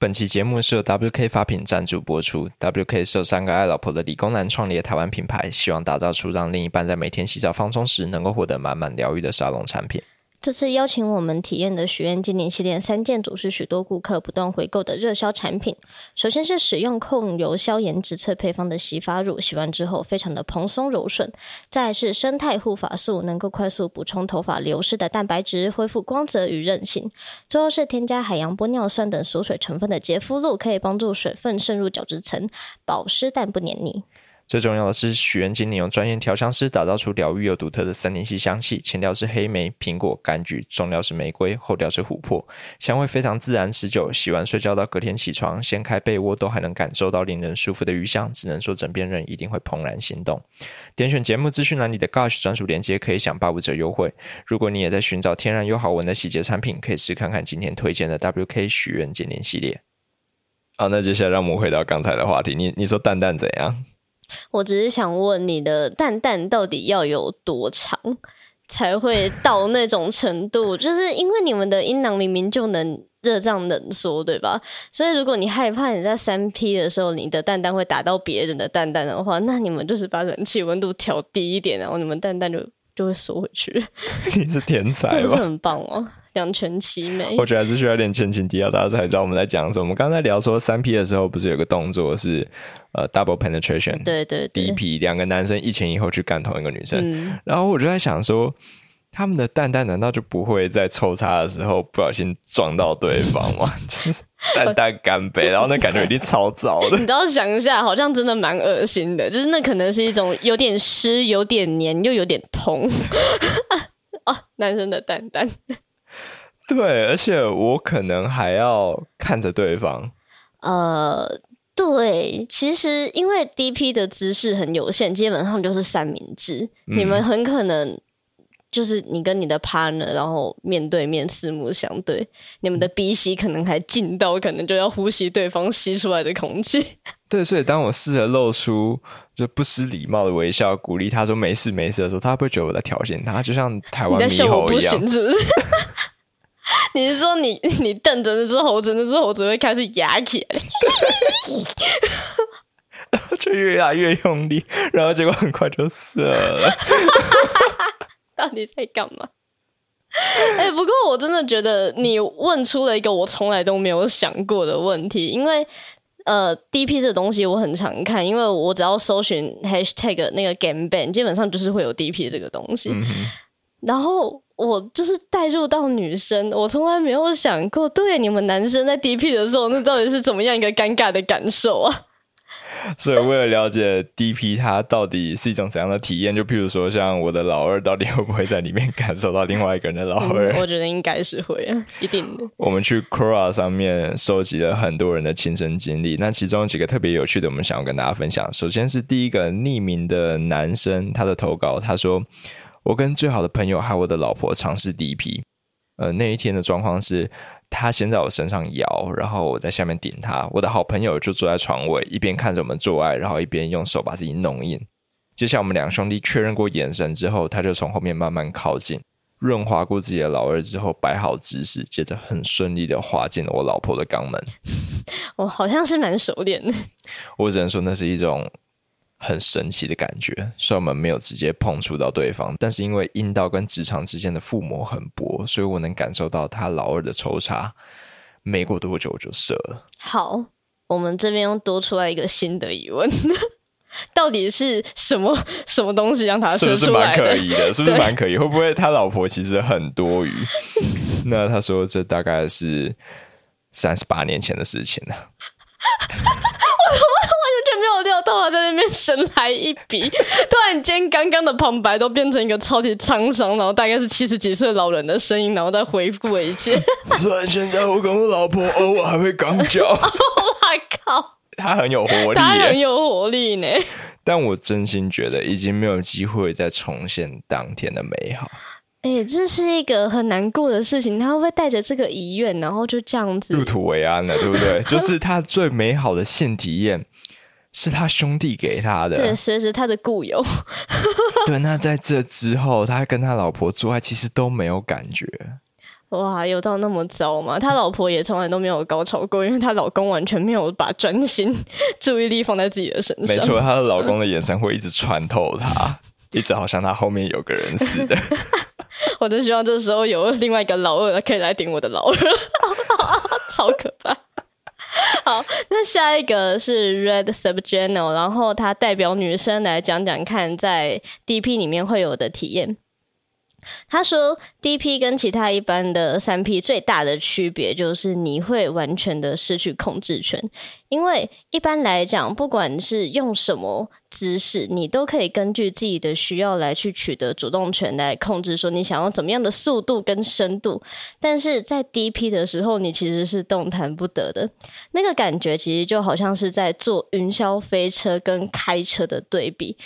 本期节目是由 WK 发品赞助播出。WK 是由三个爱老婆的理工男创立的台湾品牌，希望打造出让另一半在每天洗澡放松时能够获得满满疗愈的沙龙产品。这次邀请我们体验的许愿精灵系列三件组是许多顾客不断回购的热销产品。首先是使用控油消炎植萃配方的洗发乳，洗完之后非常的蓬松柔顺。再是生态护发素，能够快速补充头发流失的蛋白质，恢复光泽与韧性。最后是添加海洋玻尿酸等锁水成分的洁肤露，可以帮助水分渗入角质层，保湿但不黏腻。最重要的是，许愿精灵用专业调香师打造出疗愈又独特的森林系香气，前调是黑莓、苹果、柑橘，中调是玫瑰，后调是琥珀，香味非常自然持久。洗完睡觉到隔天起床，掀开被窝都还能感受到令人舒服的余香，只能说枕边人一定会怦然心动。点选节目资讯栏里的 Gush 专属链接，可以享八五折优惠。如果你也在寻找天然又好闻的洗洁产品，可以试看看今天推荐的 WK 许愿精灵系列。好，那接下来让我们回到刚才的话题，你你说蛋蛋怎样？我只是想问你的蛋蛋到底要有多长才会到 那种程度？就是因为你们的阴囊明明就能热胀冷缩，对吧？所以如果你害怕你在三 P 的时候你的蛋蛋会打到别人的蛋蛋的话，那你们就是把冷气温度调低一点，然后你们蛋蛋就就会缩回去。你是天才吧？这不是很棒哦。两全其美，我觉得还是需要点前情提要，大家才知道我们在讲什么。我们刚才聊说三 P 的时候，不是有个动作是呃 double penetration，对对对，DP 两个男生一前一后去干同一个女生，嗯，然后我就在想说，他们的蛋蛋难道就不会在抽插的时候不小心撞到对方吗？就是蛋蛋干杯，然后那感觉一定超糟的。你都要想一下，好像真的蛮恶心的，就是那可能是一种有点湿、有点黏又有点痛啊，男生的蛋蛋。对，而且我可能还要看着对方。呃，对，其实因为 DP 的姿势很有限，基本上就是三明治。嗯、你们很可能就是你跟你的 partner，然后面对面四目相对，你们的鼻息可能还近到可能就要呼吸对方吸出来的空气。对，所以当我试着露出就不失礼貌的微笑，鼓励他说没事没事的时候，他会不会觉得我在挑衅他？就像台湾猕猴一样，是不是？你是说你你瞪着那只猴子，那只猴子会开始牙起来，然 后就越压越用力，然后结果很快就死了。到底在干嘛？哎、欸，不过我真的觉得你问出了一个我从来都没有想过的问题，因为呃，DP 这个东西我很常看，因为我只要搜寻 hashtag 那个 game ban，基本上就是会有 DP 这个东西，嗯、然后。我就是带入到女生，我从来没有想过，对你们男生在 DP 的时候，那到底是怎么样一个尴尬的感受啊？所以为了了解 DP 它到底是一种怎样的体验，就譬如说，像我的老二到底会不会在里面感受到另外一个人的老二？嗯、我觉得应该是会啊，一定的。我们去 Quora 上面收集了很多人的亲身经历，那其中有几个特别有趣的，我们想要跟大家分享。首先是第一个匿名的男生，他的投稿，他说。我跟最好的朋友还有我的老婆尝试 DP，呃，那一天的状况是，他先在我身上摇，然后我在下面顶他。我的好朋友就坐在床尾，一边看着我们做爱，然后一边用手把自己弄硬。接下来我们两兄弟确认过眼神之后，他就从后面慢慢靠近，润滑过自己的老二之后，摆好姿势，接着很顺利的滑进了我老婆的肛门。我好像是蛮熟练的，我只能说那是一种。很神奇的感觉，虽然我们没有直接碰触到对方，但是因为阴道跟直肠之间的腹膜很薄，所以我能感受到他老二的抽插。没过多久我就射了。好，我们这边又多出来一个新的疑问：到底是什么什么东西让他射出来的？是不是蛮可疑的？是不是蛮可疑？会不会他老婆其实很多余？那他说这大概是三十八年前的事情了。神来一笔，突然间刚刚的旁白都变成一个超级沧桑，然后大概是七十几岁老人的声音，然后再回顾一切。虽然现在我跟我老婆偶尔还会刚交，我、oh、靠，他很有活力，他很有活力呢。但我真心觉得已经没有机会再重现当天的美好。哎、欸，这是一个很难过的事情。他会不会带着这个遗愿，然后就这样子入土为安了，对不对？就是他最美好的性体验。是他兄弟给他的，对，随时他的故友。对，那在这之后，他跟他老婆做爱其实都没有感觉。哇，有到那么糟吗？他老婆也从来都没有高潮过，因为她老公完全没有把专心注意力放在自己的身上。没错，她的老公的眼神会一直穿透她，一直好像她后面有个人似的。我就希望这时候有另外一个老二可以来顶我的老二，超可怕。好，那下一个是 Red Subgenre，然后他代表女生来讲讲看，在 DP 里面会有的体验。他说，DP 跟其他一般的三 P 最大的区别就是你会完全的失去控制权，因为一般来讲，不管是用什么姿势，你都可以根据自己的需要来去取得主动权来控制，说你想要怎么样的速度跟深度。但是在 DP 的时候，你其实是动弹不得的，那个感觉其实就好像是在坐云霄飞车跟开车的对比。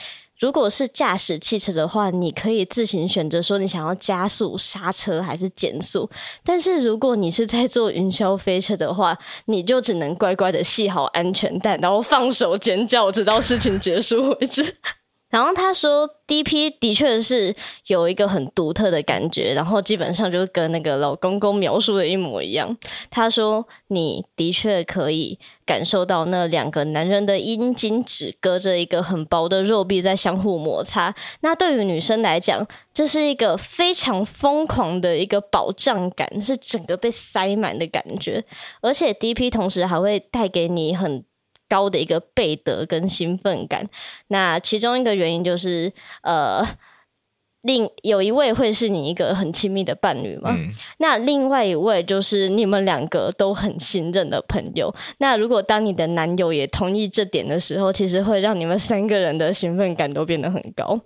如果是驾驶汽车的话，你可以自行选择说你想要加速、刹车还是减速。但是如果你是在坐云霄飞车的话，你就只能乖乖的系好安全带，然后放手尖叫，直到事情结束为止。然后他说，DP 的确是有一个很独特的感觉，然后基本上就跟那个老公公描述的一模一样。他说，你的确可以感受到那两个男人的阴茎只隔着一个很薄的肉壁在相互摩擦。那对于女生来讲，这是一个非常疯狂的一个保障感，是整个被塞满的感觉。而且 DP 同时还会带给你很高的一个备得跟兴奋感，那其中一个原因就是，呃，另有一位会是你一个很亲密的伴侣嘛，嗯、那另外一位就是你们两个都很信任的朋友。那如果当你的男友也同意这点的时候，其实会让你们三个人的兴奋感都变得很高，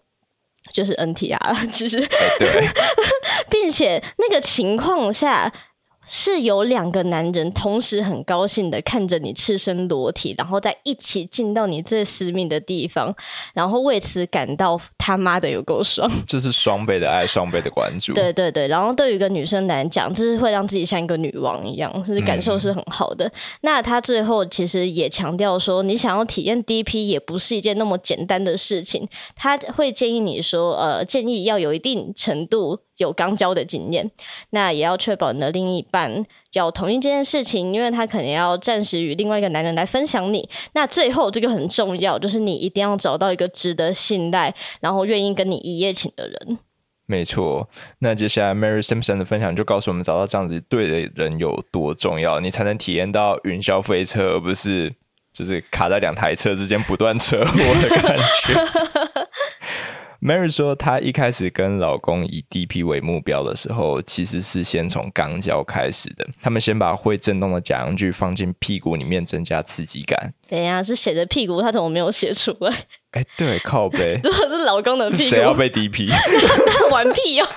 就是 NTR，其实、欸、对，并且那个情况下。是有两个男人同时很高兴的看着你赤身裸体，然后再一起进到你最私密的地方，然后为此感到他妈的有够爽。这是双倍的爱，双倍的关注。对对对，然后对于一个女生来讲，这是会让自己像一个女王一样，就是感受是很好的。嗯、那他最后其实也强调说，你想要体验 DP 也不是一件那么简单的事情。他会建议你说，呃，建议要有一定程度。有肛交的经验，那也要确保你的另一半要同意这件事情，因为他可能要暂时与另外一个男人来分享你。那最后这个很重要，就是你一定要找到一个值得信赖，然后愿意跟你一夜情的人。没错，那接下来 Mary Simpson 的分享就告诉我们，找到这样子对的人有多重要，你才能体验到云霄飞车，而不是就是卡在两台车之间不断车祸的感觉。Mary 说，她一开始跟老公以 DP 为目标的时候，其实是先从肛交开始的。他们先把会震动的假阳具放进屁股里面，增加刺激感。等一下，是写的屁股，他怎么没有写出来？哎、欸，对，靠背。如果是老公的屁股，谁要被 DP？玩屁哦！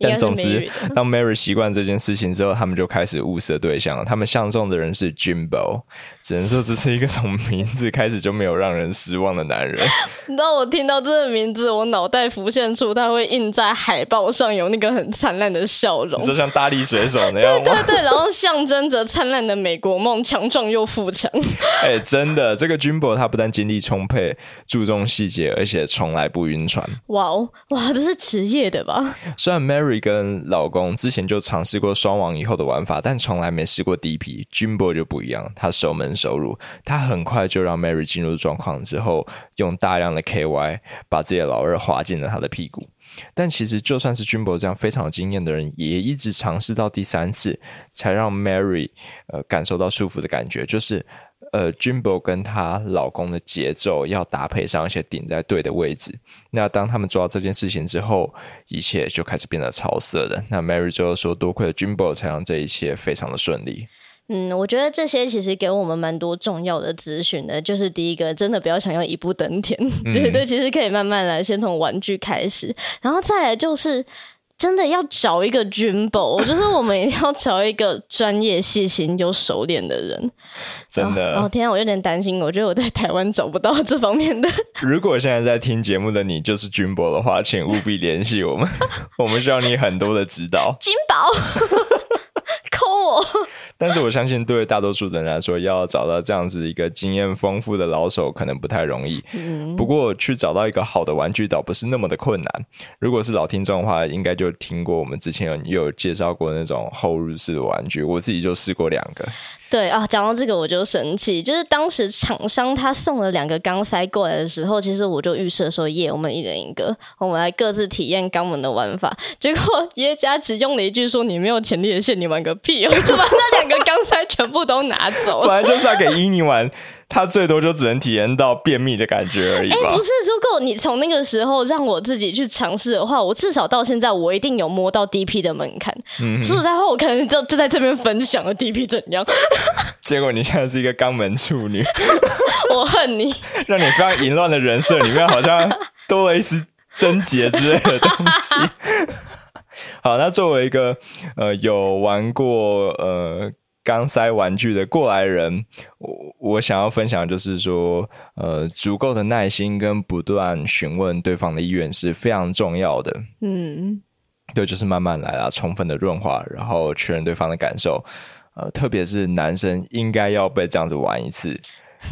但总之，当 Mary 习惯这件事情之后，他们就开始物色对象了。他们相中的人是 Jimbo，只能说这是一个从名字开始就没有让人失望的男人。你知道我听到这个名字，我脑袋浮现出他会印在海报上有那个很灿烂的笑容，就像大力水手那样对对，然后象征着灿烂的美国梦，强壮又富强。哎、欸，真的，这个 Jimbo 他不但精力充沛，注重细节，而且从来不晕船。哇哦，哇，这是职业的吧？虽然 Mary 跟老公之前就尝试过双网以后的玩法，但从来没试过 DP。Jimbo 就不一样，他熟门熟路，他很快就让 Mary 进入状况之后，用大量的 KY 把自己的老二滑进了他的屁股。但其实就算是 Jimbo 这样非常有经验的人，也一直尝试到第三次，才让 Mary 呃感受到舒服的感觉，就是。呃，Jimbo 跟她老公的节奏要搭配上，而且顶在对的位置。那当他们做到这件事情之后，一切就开始变得潮色了。那 Mary 最后说：“多亏了 Jimbo，才让这一切非常的顺利。”嗯，我觉得这些其实给我们蛮多重要的资讯的。就是第一个，真的不要想要一步登天，嗯、对对，其实可以慢慢来，先从玩具开始，然后再来就是。真的要找一个 Jimbo，就是我们一定要找一个专业、细心又熟练的人。真的，哦天啊，我有点担心，我觉得我在台湾找不到这方面的。如果现在在听节目的你就是 Jimbo 的话，请务必联系我们，我们需要你很多的指导。金宝，是我相信，对大多数人来说，要找到这样子一个经验丰富的老手，可能不太容易。嗯、不过，去找到一个好的玩具倒不是那么的困难。如果是老听众的话，应该就听过我们之前有有介绍过那种后入式的玩具，我自己就试过两个。对啊，讲到这个我就生气，就是当时厂商他送了两个钢塞过来的时候，其实我就预设说，耶，我们一人一个，我们来各自体验肛门的玩法。结果 耶家只用了一句说：“你没有前列腺，你玩个屁！”我就把那两个钢塞全部都拿走了。本来就是要给伊尼玩。他最多就只能体验到便秘的感觉而已。哎、欸，不是，如果你从那个时候让我自己去尝试的话，我至少到现在我一定有摸到 DP 的门槛。说实在话，我可能就就在这边分享了 DP 怎样。结果你现在是一个肛门处女，我恨你，让你非常淫乱的人设里面好像多了一丝贞洁之类的东西。好，那作为一个呃有玩过呃。钢塞玩具的过来人，我我想要分享的就是说，呃，足够的耐心跟不断询问对方的意愿是非常重要的。嗯，对，就是慢慢来啊，充分的润滑，然后确认对方的感受。呃，特别是男生应该要被这样子玩一次。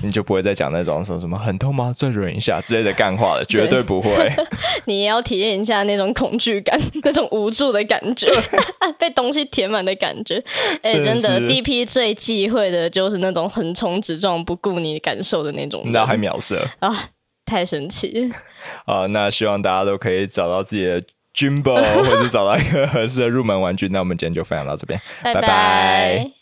你就不会再讲那种说什么很痛吗？再忍一下之类的干话了，绝对不会。你也要体验一下那种恐惧感，那种无助的感觉，对 被东西填满的感觉。哎、欸，真的，，DP 最忌讳的就是那种横冲直撞、不顾你感受的那种。那还秒射啊！太神奇。啊，那希望大家都可以找到自己的 Jimbo，或者找到一个合适的入门玩具。那我们今天就分享到这边，拜拜。